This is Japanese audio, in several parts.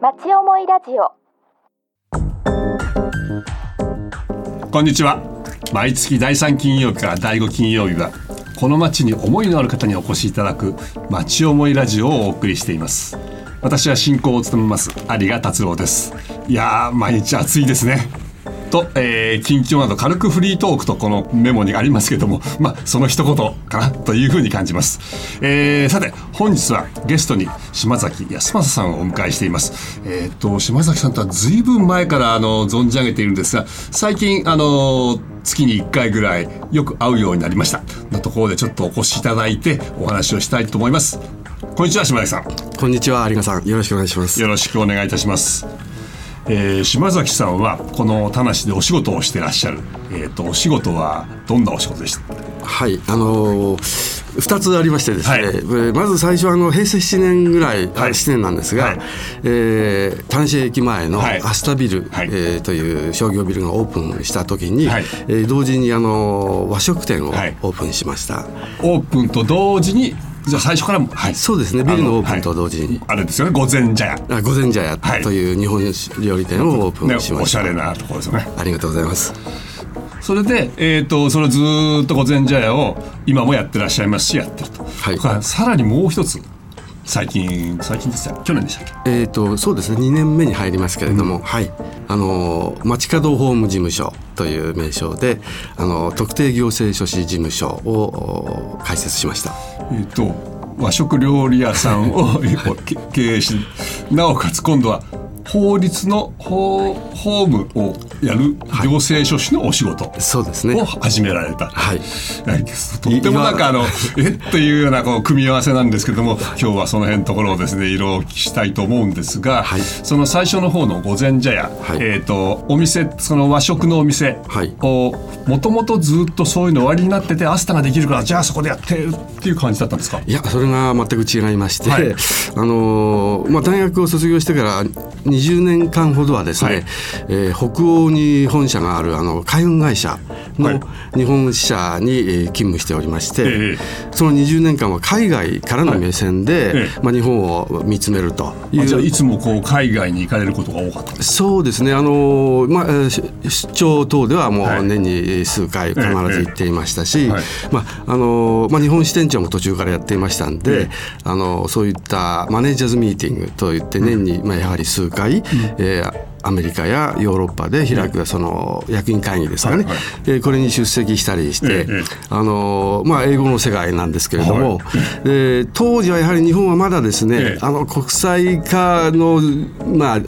町思いラジオ。こんにちは。毎月第3金曜日から第5金曜日はこの町に思いのある方にお越しいただく町思いラジオをお送りしています。私は進行を務めます有賀達郎です。いやー毎日暑いですね。と、えー、近況など軽くフリートークとこのメモにありますけども、まあ、その一言かなというふうに感じます。えー、さて、本日はゲストに島崎康正さんをお迎えしています。えっ、と、島崎さんとは随分前からあの存じ上げているんですが、最近、あの、月に1回ぐらいよく会うようになりました。のところでちょっとお越しいただいてお話をしたいと思います。こんにちは、島崎さん。こんにちは有賀さんよろしくお願いしますよろしくお願いいたします。えー、島崎さんはこの田無でお仕事をしてらっしゃる。えっ、とお仕事はどんなお仕事でした？はいあのー2つありましてですね、はい。えーまず最初はあの平成7年ぐらい、はい。7年なんですが、はい。えー田無駅前のはい。アスタビル、はい。えーという商業ビルがオープンした時に、はい。えー同時にあの和食店をオはい。ープンしました、オープンと同時にじゃあ最初からもはい。そうですね。ビルのオープンと同時に、あれですよね。御前茶屋。あ御前茶屋はい。という日本料理店をオープね、ンしました、おしゃれなところですよね。ありがとうございます。それで、えっ、と、それずーっと御前茶屋を今もやってらっしゃいますし、やってると。はい。さらにもう一つ、最近、最近ですよ。去年でしたっけ？えー、とそうですね。2年目に入りますけれども、はい。あのー街角法務事務所という名称であのー特定行政書士事務所をお開設しました。えっ、と、和食料理屋さんをけ 経営し、なおかつ今度は法律の法法務をやる行政書士のお仕事そうですね。を始められた。はい。はいとってもなんかあのえっというようなこう組み合わせなんですけども今日はその辺のところをですねいろいろお聞きしたいと思うんですが、はい。その最初の方の御前茶屋、はい。えっ、とお店その和食のお店はい。をもともとずっとそういうの終わりになっててアスタができるからじゃあそこでやってるっていう感じだったんですか？いやそれが全く違いまして、はい。あのーまあ、大学を卒業してから20年間ほどはですね、はい。えー北欧に本社があるあの海運会社はい。の日本支社にえー勤務しておりまして、ええその20年間は海外からの目線で、はい。ええ。まあ、日本を見つめるといあじゃあういつもこう海外に行かれることが多かったそうですね、あのまあ、出張等ではもはい。う年に数回必ず行っていましたし、まああのまあ、日本支店長も途中からやっていましたんで、ええあのそういったマネージャーズミーティングといって年に、まあ、やはり数回、えーアメリカやヨーロッパで開くその役員会議ですかね、はいはい。えーこれに出席したりして、ええあのまあ、英語の世界なんですけれども、はい。えー当時はやはり日本はまだですね、ええ。あの国際化の、まあ、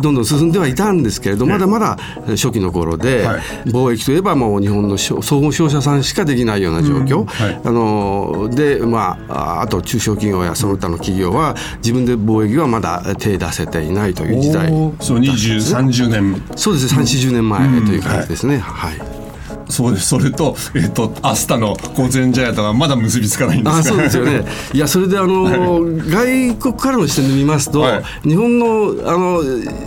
どんどん進んではいたんですけれど、まだまだ初期の頃で、はい。貿易といえばもう日本の商総合商社さんしかできないような状況、はい。あので、まあ、ああと中小企業やその他の企業は自分で貿易はまだ手出せていないという時代おーそう2030年。そうですね。3 4 0年前という感じですね。はいそうです。それと,、えっとアスタの御前茶屋とはまだ結びつかないんですかあそうですよね。いやそれであの、外国からの視点で見ますと、はい。日本のあの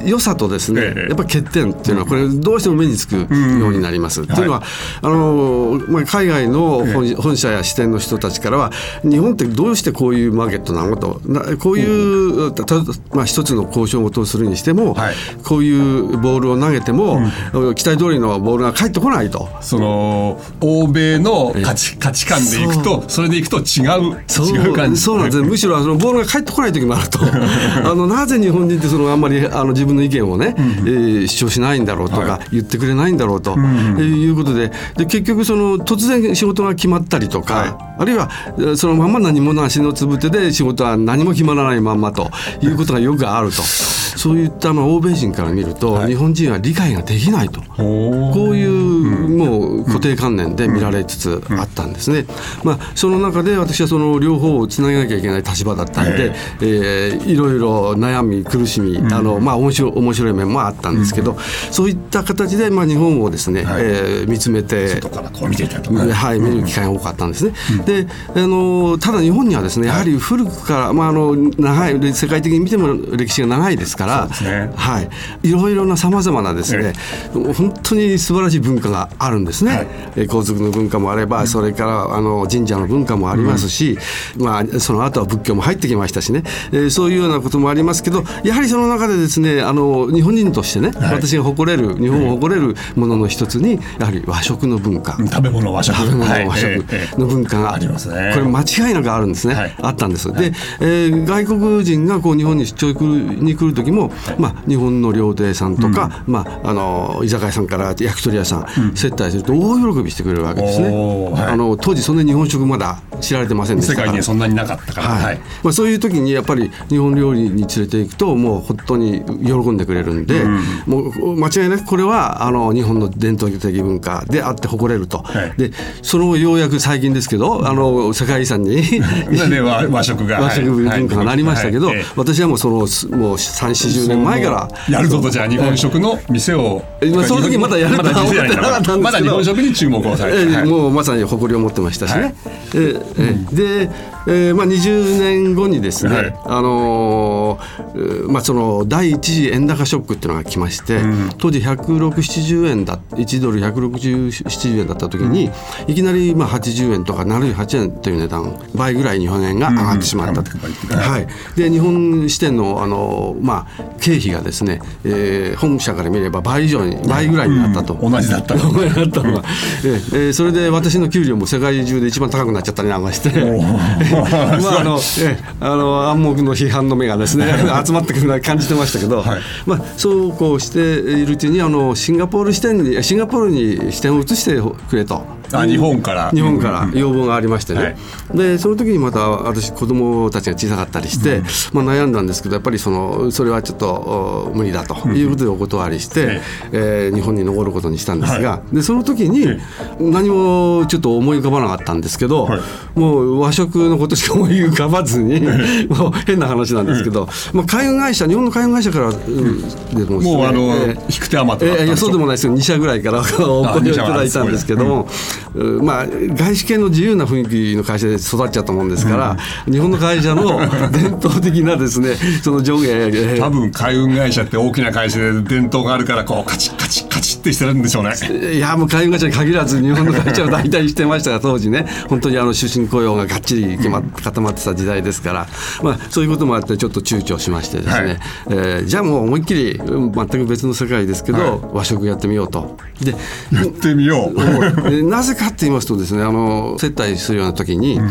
良さとですね、ええ。やっぱ欠点っていうのはこれどうしても目につくようになります。っていうのは、あのまあ海外の本,、本社や支店の人たちからは日本ってどうしてこういうマーケットなのとなこういう、たまあ一つの交渉事をするにしても、はい。こういうボールを投げても、期待通りのボールが返ってこないと。その欧米の価値価値観でいくとそれでいくと違うそう。違う感じ。そうなんですねむしろそのボールが返ってこない時もあると。あのなぜ日本人ってそのあんまりあの自分の意見をね、えー主張しないんだろうとか、は言ってくれないんだろうと、えーいうことで。で結局その突然仕事が決まったりとか、はい。あるいはえーそのまんま何もなしのつぶてで仕事は何も決まらないまんまとい。うことがよくあると。そういったまあ欧米人から見ると、はい。日本人は理解ができないと。ほこういう定観念で見られつつあったんですね。まあその中で私はその両方をつなげなきゃいけない立場だったんで、えーいろいろ悩み苦しみ、あのまあ面白い面白い面もあったんですけど、そういった形でまあ日本をですね、はい。えー見つめてはい、見る機会が多かったんですね。で、あのただ日本にはですね、やはり古くから、まああの長い世界的に見ても歴史が長いですから、はい、いろいろなさまざまなですね、本当に素晴らしい文化があるん。ですね、はい、皇族の文化もあれば、それからあの神社の文化もありますし、うん、まあ、その後は仏教も入ってきましたしね、えー、そういうようなこともありますけどやはりその中でですねあの日本人としてね、はい、私が誇れる日本を誇れるものの一つにやはり和食の文化。食べ物和食。食べ物和食の文化が、ありますね。これ間違いなくあるんですね、あったんです。で、えー、外国人がこう日本に出張に来る時も、まあ、日本の料亭さんとか、まあ、あの居酒屋さんから焼き鳥屋さん、接待すると大喜びしてくれるわけですね。あの当時そんな日本食まだ知られてませんでした世界にそんなになかったから、はい。まあ、そういう時にやっぱり日本料理に連れていくともう本当に喜んでくれるんで、もう間違いなくこれはあの日本の伝統的文化であって誇れると、はい、でそのようやく最近ですけどあの世界遺産に 和食が和食文化がなりましたけど、はいはい、私はもうそのもう3 4 0年前からやるぞとじゃあ日本食の店を、まあ、その時まだやるとは思ってなかったんですけど。まだ日本食に注目をされて、もうまさに誇りを持ってましたしね、えー、で、えーまあ、20年後にですね、あのー、まあ、その第一次円高ショックっていうのが来まして、うん、当時16070円だ1ドル16070円だった時に、いきなりまあ80円とか78円という値段倍ぐらい日本円が上がってしまったと、うん、はい、で日本支店のあの、まあ、経費がですね、えー、本社から見れば倍以上に倍ぐらいになったと、うん、同じだった 同じだったのが、えー、それで私の給料も世界中で一番高くなっちゃったりなんかして。まああの えあの暗黙の批判の目がですね集まってくるのは感じてましたけど、はい、まあ、そうこうしているうちにあのシンガポール支店にシンガポールに支店を移してくれと。あ日本から。日本から要望がありましてね、はい、でその時にまた私子供たちが小さかったりして、うん、まあ、悩んだんですけどやっぱりそのそれはちょっと無理だということでお断りして、うん、えー、日本に残ることにしたんですが、はい、でその時に何もちょっと思い浮かばなかったんですけど、はい、もう和食のことしか思い浮かばずに もう変な話なんですけど、まあ、海運会社日本の海運会社から、うん、でも、ね、もうあの、えー、引く手余ってえー、いやそうでもないですよ。2社ぐらいからお声をいただいたんですけども。まあ、外資系の自由な雰囲気の会社で育っちゃったもんですから、うん、日本の会社の伝統的なですねその上下多分海運会社って大きな会社で伝統があるからこうカチッカチッカチッってしてるんでしょうね。いやもう海運会社に限らず日本の会社は大体してましたが当時ね。本当にあの終身雇用ががっちり決ま固まってた時代ですから、まあ、そういうこともあってちょっと躊躇しましてですね、はい、えー、じゃあもう思いっきり全く別の世界ですけど、はい、和食やってみようと。でやってみよう。なぜかって言いますとですねあの接待するような時に、うん。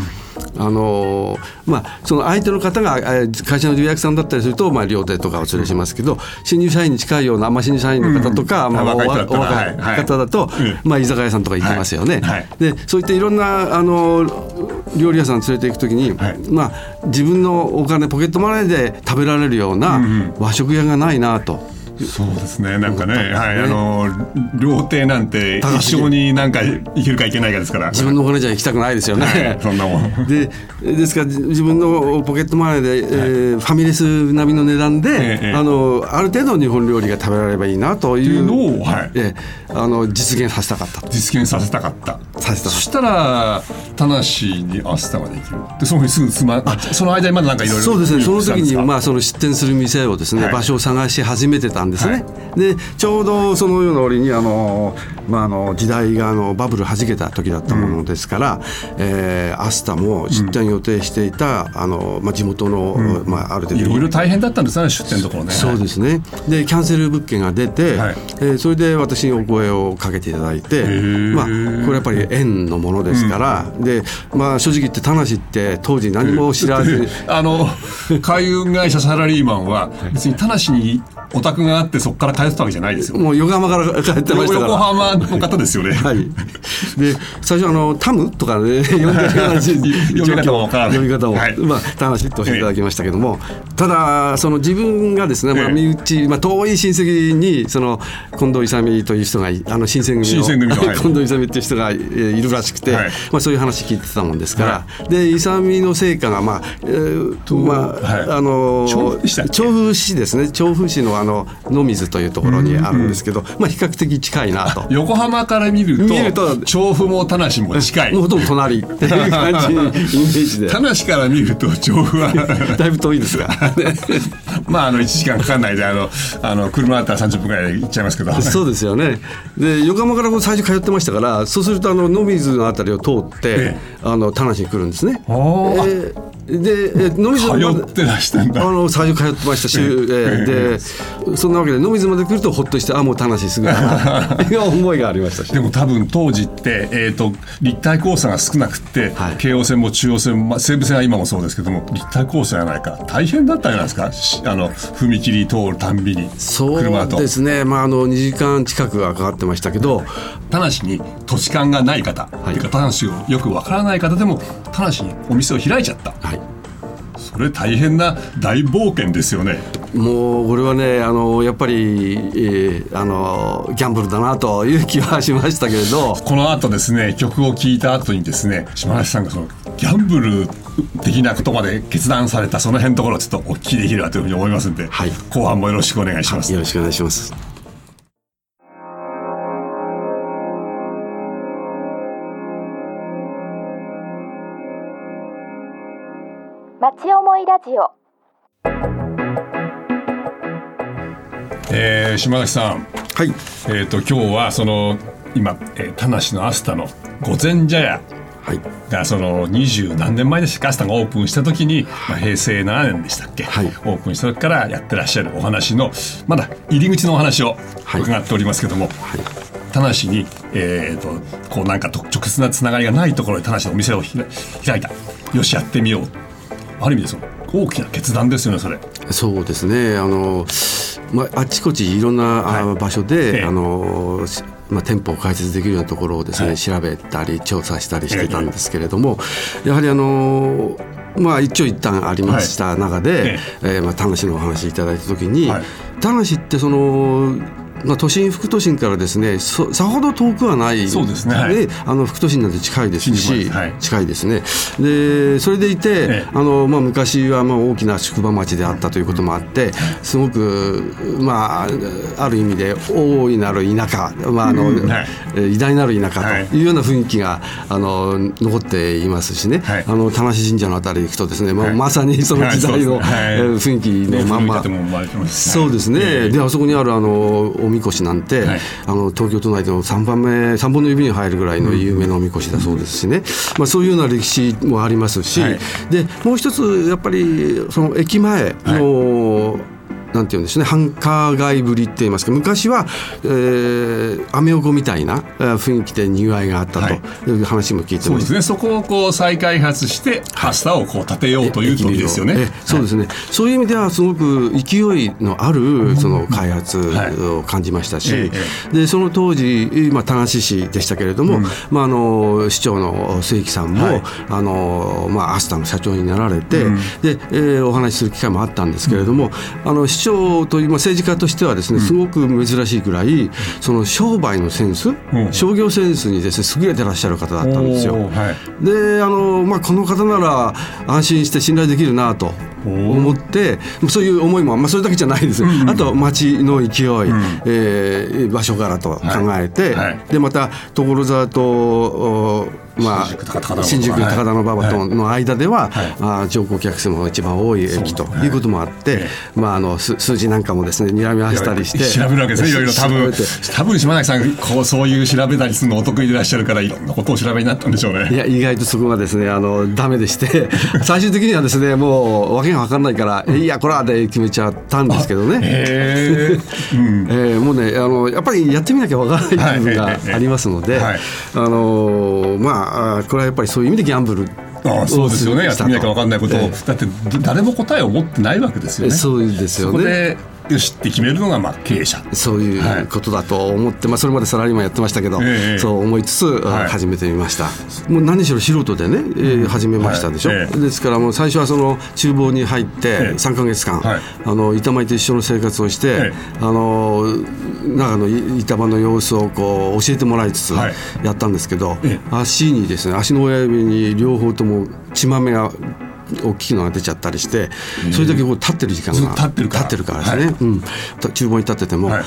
あのまあ、その相手の方が会社の重役さんだったりすると、まあ、料亭とかお連れしますけど、新入社員に近いような、まあ、新入社員の方とか、まあ、お若い方だと、まあ、居酒屋さんとか行きますよね。でそういったいろんなあの料理屋さん連れて行くときに、まあ、自分のお金ポケットマネーで食べられるような和食屋がないなと。そうですね。なんかね、はい、あの料亭なんて一生になんか行けるか行けないかですから。自分のお金じゃ行きたくないですよね、はい、そんなもん。でですから自分のポケットマネーで、はい、えー、ファミレス並みの値段で、ええ、あのある程度日本料理が食べられればいいなというのを、はい。えー、あの実現させたかった実現させたかった。させたそしたら田無にアスタができる。でそのすぐつまその間にまだなんかいろいろそうですね。その時にまあその出店する店をですね、場所を探し始めてたんですね、でちょうどそのような折にあの、まあ、あの時代があのバブルはじけた時だったものですから、うん、えー、アスタも出店予定していた、うん、あのまあ、地元の、うん、まあ、ある程度いろいろ大変だったんですね出店ところね。そうですね。でキャンセル物件が出て、はい、えー、それで私にお声をかけていただいて、まあ、これやっぱり縁のものですから、でまあ、正直言って田無って当時何も知らず あの 海運会社サラリーマンは別に田無にお宅があってそこから通ってたわけじゃないですよ。もう横浜から帰ってました横浜の方ですよね。はい。で最初あのタムとかね呼んでる話読み方もから読み方も、はい、まあ話としていただきましたけども、ただその自分がですね、まあ身内まあ遠い親戚にその近藤勇という人があの新選組の組の、はい、近藤勇っていう人がいるらしくて、はい、まあそういう話聞いてたもんですから、はい、で勇の成果がまあ、えー、まあ、はい、あの調布市ですね。調布市のあの野水というところにあるんですけど、まあ、比較的近いなと。横浜から見ると見ると調布も田無も近い。もうほとんど隣っていう感じイメージで。田無から見ると調布は。だいぶ遠いですが まああの1時間かかんないであのあの車だったら30分ぐらいで行っちゃいますけど。そうですよね。で横浜からこう最初通ってましたからそうするとあの野水のあたりを通って、えあの田無に来るんですね。えーでえ野水通ってらしたんだ。あの最初通ってましたし、えーでそんなわけで野水まで来るとほっとしてあもう田無すぐ。だないう思いがありましたし。でも多分当時って、えー、と立体交差が少なくって、はい。京王線も中央線も、まあ、西武線は今もそうですけども立体交差じゃないか大変だったんじゃないですか？しあの踏切通るたんびにそうですね、まあ、あの2時間近くはかかってましたけど。田無に土地勘がない方、い。てか田無をよくわからない方でも田無にお店を開いちゃった。はい。それ大変な大冒険ですよね。もうこれはねあのやっぱり、えーあのギャンブルだなという気はしましたけれど。この後ですね曲を聴いた後にですね島梨さんがそのギャンブル的なことまで決断されたその辺のところをちょっとお聞きできればというふうに思いますんで、はい。後半もよろしくお願いします。よろしくお願いします。町思いラジオ。えー島崎さん、はい。えー、と今日はその今、えー田無のアスタの御前茶屋。はい。がその二十何年前ですかアスタがオープンした時に、まあ、平成7年でしたっけ、はい。オープンした時からやってらっしゃるお話のまだ入り口のお話をはい。伺っておりますけども、田無に、えー、とこうなんかと直接なつながりがないところで田無のお店を開いた。よしやってみようある意味でその大きな決断ですよねそれ。そうですね。あの、まあ、あちこちいろんな、あはい。場所で、ええ。あのしまあ、店舗を開設できるようなところをですね、はい。調べたり調査したりしてたんですけれども、やはりあのまあ一長一短ありました中で、ええ。まあ、田無のお話いただいた時に、はい。田無ってそのまあ、都心副都心からですねそさほど遠くはない。そうですね。はいあの副都心なんて近いですし、ではい。近いですね。でそれでいて、ええ。あのまあ、昔はまあ大きな宿場町であったということもあってすごく、まあ、ある意味で大いなる田舎、まああのうんはい。えー偉大なる田舎はい。というような雰囲気があの残っていますしね、はい。あの田無神社のあたりに行くとですね、まあはい。まさにその時代の、はい雰囲気のまんま。そうですね、ええ。であそこにあるあのおみこしなんて、はい。あの東京都内でも3番目3本の指に入るぐらいの有名なおみこしだそうですしね、まあ、そういうような歴史もありますし、はい。でもう一つやっぱりその駅前の、なんていうんですね。繁華街ぶりって言いますか。昔は、えー、アメ横みたいなえー雰囲気でにぎわいがあったはい。という話も聞いてます。そうですね。そこをこう再開発してパスタをこう建てようという時ですよね。えそうですね、そういう意味ではすごく勢いのあるその開発を感じましたし、でその当時、まあ、田無市でしたけれども、まあ、あの市長の末木さんも、はい。あのまあ、アスタの社長になられて、うん。でえーお話しする機会もあったんですけれども、あの市長という、まあ、政治家としてはですねすごく珍しいくらいその商売のセンス、ん。商業センスにですね優れてらっしゃる方だったんですよ。はい。であの、まあ、この方なら安心して信頼できるなと思ってそういう思いも、まあ、それだけじゃないです、あと街の勢い、えー場所柄と考えて、はい。はい。でまた所沢と、おまあ、新宿高田馬場との間では、はい。あー乗降客数も一番多い駅とい。うこともあって、えまあ、あの数数字なんかもですね睨み合わせたりして調べるわけですねいろいろ。多分多分島崎さんこうそういう調べたりするのお得意でいらっしゃるからいろんなことを調べになったんでしょういね。や意外とそこがですねあのダメでして最終的にはですねもう訳が分かんないから、いやこれはで決めちゃったんですけどね。へ え、ーもうねあのやっぱりやってみなきゃわからない部分がはいありますので、はい。あのまああこれはやっぱりそういう意味でギャンブルああそうですよね。やってみなきゃ分かんないことを、えだって誰も答えを持ってないわけですよね。そうですよねよしって決めるのがまあ経営者。そういうことだと思って、まあ、それまでサラリーマンやってましたけど、ええ。そう思いつつ、はい。始めてみました。もう何しろ素人でね、えー始めましたでしょ、はい。ええ。ですからもう最初はその厨房に入ってええ。3か月間、はい。あの板前と一緒の生活をして、ええ。あの中の板場の様子をこう教えてもらいつつはい。やったんですけど、ええ。足にですね足の親指に両方とも血まめが大きいのが出ちゃったりしてそれだけこう立ってる時間が立ってるから。立ってるからですね、はい。うん、厨房に立ってても、はい。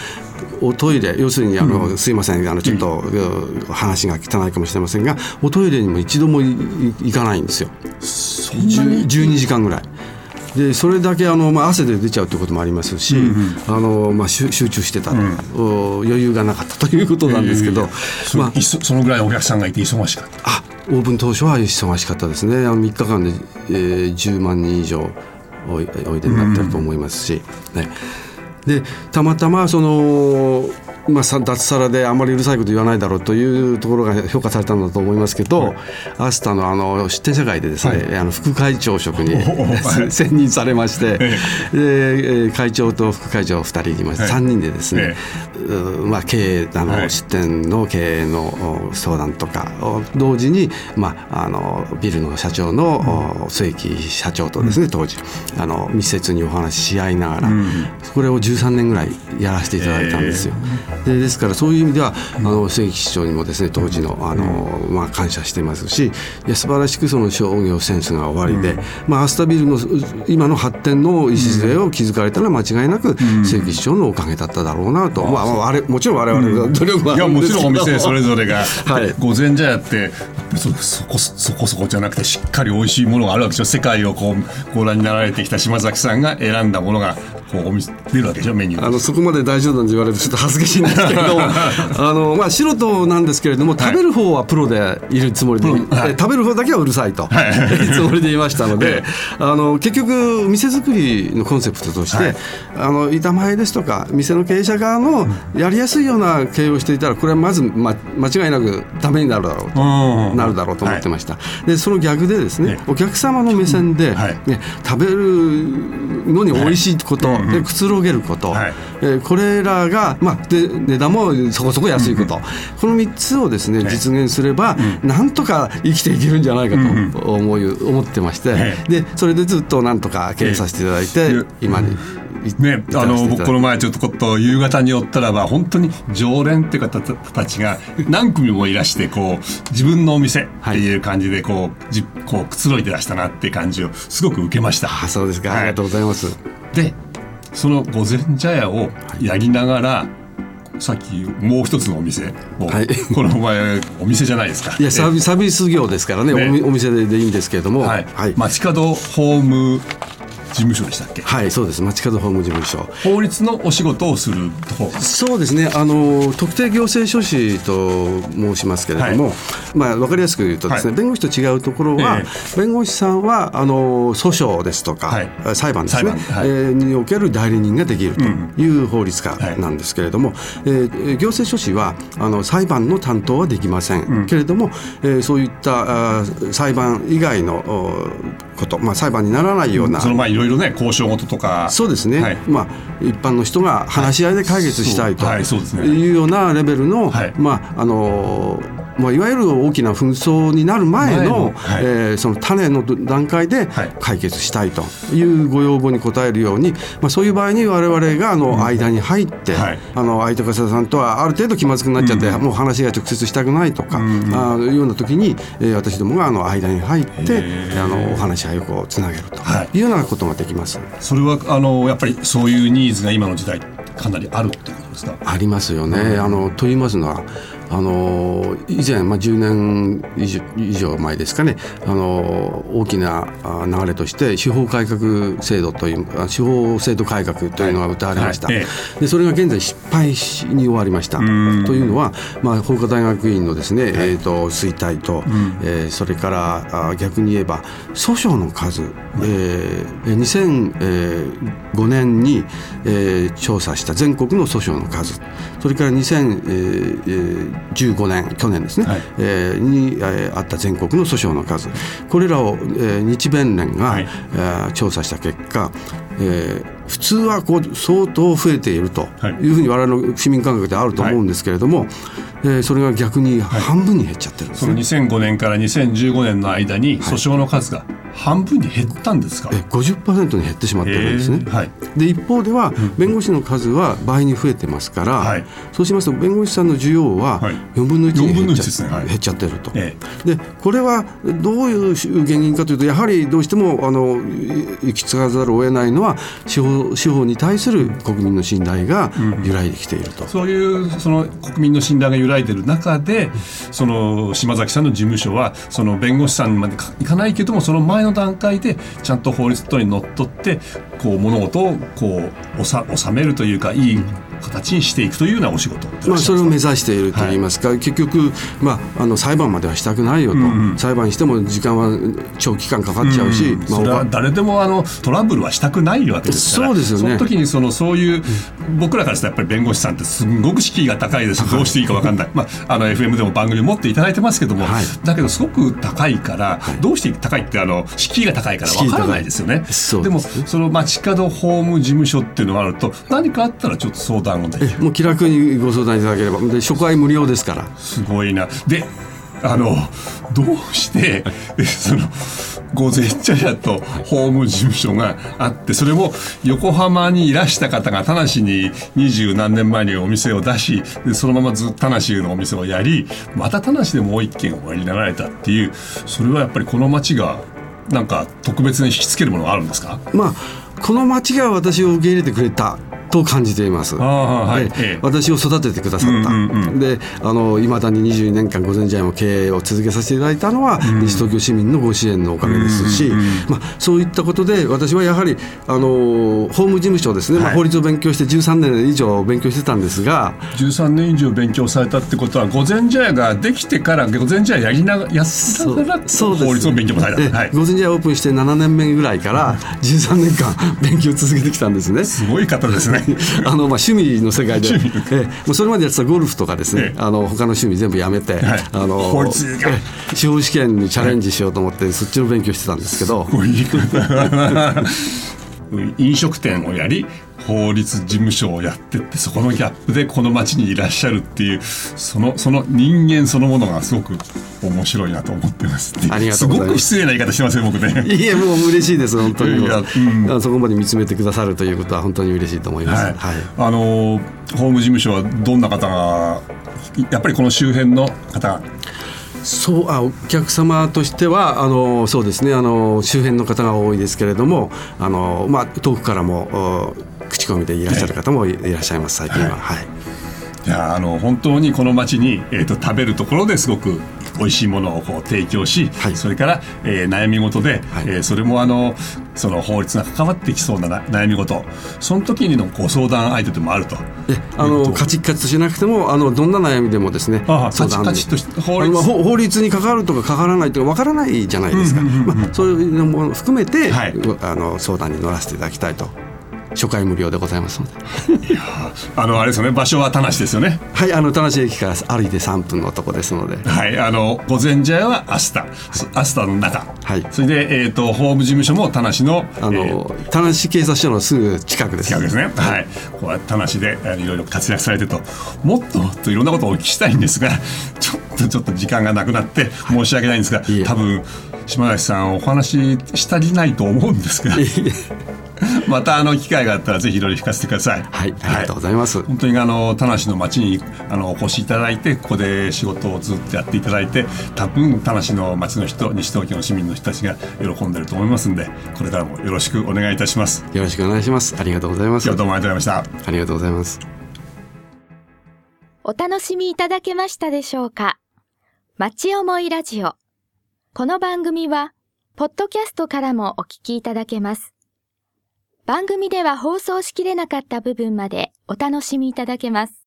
おトイレ要するにあの、すいませんあのちょっと、う話が汚いかもしれませんがおトイレにも一度もいい行かないんですよ。そんなに？12時間ぐらい。でそれだけあの、まあ、汗で出ちゃうということもありますし、あのまあ、集集中してた、お余裕がなかったということなんですけど、そ,、まあいそそのぐらいお客さんがいて忙しかった。あオープン当初は忙しかったですね。あの3日間で、えー10万人以上おいでになってると思いますし、ね、でたまたまその、まあ、さ脱サラであまりうるさいこと言わないだろうというところが評価されたんだと思いますけど、アスタのあの出展社会でですね、あの副会長職にはい。選任されまして、えでえー会長と副会長2人いまして、はい。3人でですね、うまあ、経営あの、はい。出店の経営のお相談とかを同時に、まあ、あのビルの社長の、お末木社長とですね当時あの密接にお話しし合いながら、これを13年ぐらいやらせていただいたんですよ。でですからそういう意味ではあの末木市長にもですね当時のあの、まあ、感謝してますしいや素晴らしくその商業センスが終わりで、まあ、アスタビルの今の発展の礎を築かれたのは間違いなく末木市長のおかげだっただろうなと、まあまあ、あれもちろん我々の努力はいあやもちろんお店 それぞれが、はい。御前茶屋ってそそこそこそこじゃなくてしっかり美味しいものがあるわけでしょ。世界をこうご覧になられてきた島崎さんが選んだものがこうお店出るわけでしょメニュー。あのそこまで大丈夫なんて言われるとちょっと恥ずかしいんですけれど。も あの、まあ、素人なんですけれども食べる方はプロでいるつもりで、はい。え食べる方だけはうるさいと、はい。い、つもりでいましたので えあの結局店作りのコンセプトとして、はい。あの板前ですとか店の経営者側のやりやすいような経営をしていたらこれはまず、ま、間違いなくダメになるだろうと。うんなるだろうと思ってました、でその逆でですねええお客様の目線で、はい。ね、食べるのに美味しいこと、でくつろげること、はい。えーこれらが、まあ、で値段もそこそこ安いこと、この3つをですね実現すれば、なんとか生きていけるんじゃないかと思い、思ってまして、えでそれでずっとなんとか経営させていただいて、ええ今に。ね、あの僕この前前ちょっとこと夕方に寄ったらば本当に常連っていう方たちが何組もいらしてこう自分のお店っていう感じでこう,、じこうくつろいでらしたなっていう感じをすごく受けました。あそうですか、はい。ありがとうございます。でその御前茶屋をやりながら、さっきもう一つのお店を、はい。この前お店じゃないですか。いやサービス業ですからね。ね。お店ででいいんですけれども、はい、はい、街角ホーム事務所でしたっけ？はい、そうです。街角法務事務所。法律のお仕事をするそうですね。あの特定行政書士と申しますけれども、はい。まあ、分かりやすく言うとですね、はい。弁護士と違うところは、え弁護士さんはあの訴訟ですとか、はい。裁判ですね、はい。えーにおける代理人ができるという法律家なんですけれども、えー行政書士はあの裁判の担当はできません、けれども、えーそういったあー裁判以外のおこと、まあ、裁判にならないような、その前いろいろね交渉事とか。そうですね、はい。まあ、一般の人が話し合いで解決したいとはい。そうようなレベルの、はい。まああのまあ、いわゆる大きな紛争になる前の前えーその種の段階ではい。解決したいというご要望に応えるように、まあ、そういう場合に我々があの間に入って、はい。あの相手方さんとはある程度気まずくなっちゃって、もう話が直接したくないとか、あいうような時に、えー私どもがあの間に入ってあのお話し合いをつなげるとはい。いうようなことができます。それはあのやっぱりそういうニーズが今の時代かなりあるってことですか？ありますよね。あのと言いますのはあの以前、まあ、10年以上前ですかね。あの大きなあ流れとして司法改革制度というあ司法制度改革というのが歌われました、はい。えでそれが現在失敗しに終わりました。とん。いうのは、まあ、法科大学院のですね、えー、と衰退と、えーそれからあ逆に言えば訴訟の数、えー、2005年に、えー調査した全国の訴訟の数それから2015年去年ですね、はい。えーに、えーあった全国の訴訟の数。これらを、えー日弁連が、はい。えー調査した結果、えー普通はこう相当増えているとはい。いうふうに我々の市民感覚であると思うんですけれども、えーそれが逆に半分に減っちゃってるんですそのね。2005年から2015年の間に訴訟の数が半分に減ったんですか？え50%に減ってしまってるんですね。えーはい。で一方では弁護士の数は倍に増えてますから、はい。そうしますと弁護士さんの需要ははい。4分の1に4分の1減っちゃ,、ですね。はい。減っちゃってると。え。でこれはどういう原因かというとやはりどうしてもあのい行き着かざるを得ないのは司法司法に対する国民の信頼が揺らいできていると。そういうその国民の信頼が揺らいでる中でその島崎さんの事務所はその弁護士さんまでいかないけどもその前の段階でちゃんと法律等にのっとってこう物事をこう収収めるというかいい形にしていくというようなお仕事。まあ、それを目指しているといいますか、結局、まあ、あの裁判まではしたくないよと、裁判しても時間は長期間かかっちゃうし、まあそれは誰でもあのトラブルはしたくないわけですから。そうですよね。その時にそのそういう僕らからしたらやっぱり弁護士さんってすごく敷居が高いです。どうしていいか分かんない、まあ、あの FM でも番組持っていただいてますけども、はい。だけどすごく高いから、どうして高いってあの敷居が高いから分からないですよね。でもそうですね。その街角法務事務所っていうのがあると何かあったらちょっと相談をできるもう気楽にご相談いただければ。で初回無料ですから。すごいな。で、あの、どうして、えその、午前茶屋と法務事務所があって、それも横浜にいらした方が田無に二十何年前にお店を出し、でそのままずっと田無のお店をやり、また田無でもう一軒をやりながられたっていう、それはやっぱりこの街が、なんか特別に引きつけるものがあるんですか？まあこの町が私を受け入れてくれたと感じています。ああはい。でええ。私を育ててくださった、うんうんうん。であのいまだに22年間午前茶屋の経営を続けさせていただいたのは、西東京市民のご支援のおかげですし、まあ、そういったことで私はやはりあの法務事務所ですね、まあ、はい。法律を勉強して13年以上勉強してたんですが、13年以上勉強されたってことは午前茶屋ができてから午前茶屋やりながらやってながらそうです。法律の勉強もされでた、はい、午前茶屋オープンして7年目ぐらいから13年間勉強を続けてきたんですね。すごい方ですね あのまあ趣味の世界で、ええ。もうそれまでやってたゴルフとかですね、ええ。あの他の趣味全部やめて、はい。あの司法試験にチャレンジしようと思って、そっちの勉強してたんですけど、飲食店をやり法律事務所をやってってそこのギャップでこの町にいらっしゃるっていうそのその人間そのものがすごく面白いなと思ってますありがとうございます。すごく失礼な言い方してますね僕ね。いえもう嬉しいです本当に。うん。そこまで見つめてくださるということは本当に嬉しいと思います。はい。はい。あの法務事務所はどんな方がやっぱりこの周辺の方そうあお客様としてはあのそうですねあの周辺の方が多いですけれどもあの、まあ、遠くからもお口コミでいらっしゃる方もいい。らっしゃいます最近は。はい。いやあの本当にこの町に、えー、と食べるところですごく美味しいものをこう提供し、はい。それから、えー悩み事で、はい。えーそれもあのその法律が関わってきそうなな悩み事。その時にのご相談相手でもあると。えあのカチッカチとしなくてもあのどんな悩みでもですねああ相談カチッカチとし法律法法律に関わるとか関わらないとかわからないじゃないですか、まあ、そういうのも含めて、はいあの相談に乗らせていただきたいと初回無料でございますので。あのあれですよね。場所は田無ですよね。はいあの田無駅から歩いて3分のとこですので。はい、あの午前茶屋はアスタ、アスタの中、はい。それで、えー、と法務事務所も田無のあの、えー田無警察署のすぐ近くです。近くですね。はい。こうやって田無でいろいろ活躍されてると、もっともっといろんなことをお聞きしたいんですが、ちょっとちょっと時間がなくなって申し訳ないんですが、いえ多分島崎さんお話ししたりないと思うんですが、またあの機会があったらぜひいろいろ聞かせてください。はいありがとうございます、本当にあの田無の町にあのお越しいただいてここで仕事をずっとやっていただいて多分田無の町の人西東京の市民の人たちが喜んでると思いますんでこれからもよろしくお願いいたします。よろしくお願いしますありがとうございます今日はどうもありがとうございました。ありがとうございますお楽しみいただけましたでしょうか？町思いラジオ。この番組は、ポッドキャストからもお聞きいただけます。番組では放送しきれなかった部分までお楽しみいただけます。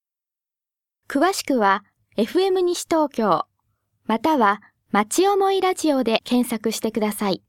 詳しくは、FM 西東京、または、町思いラジオで検索してください。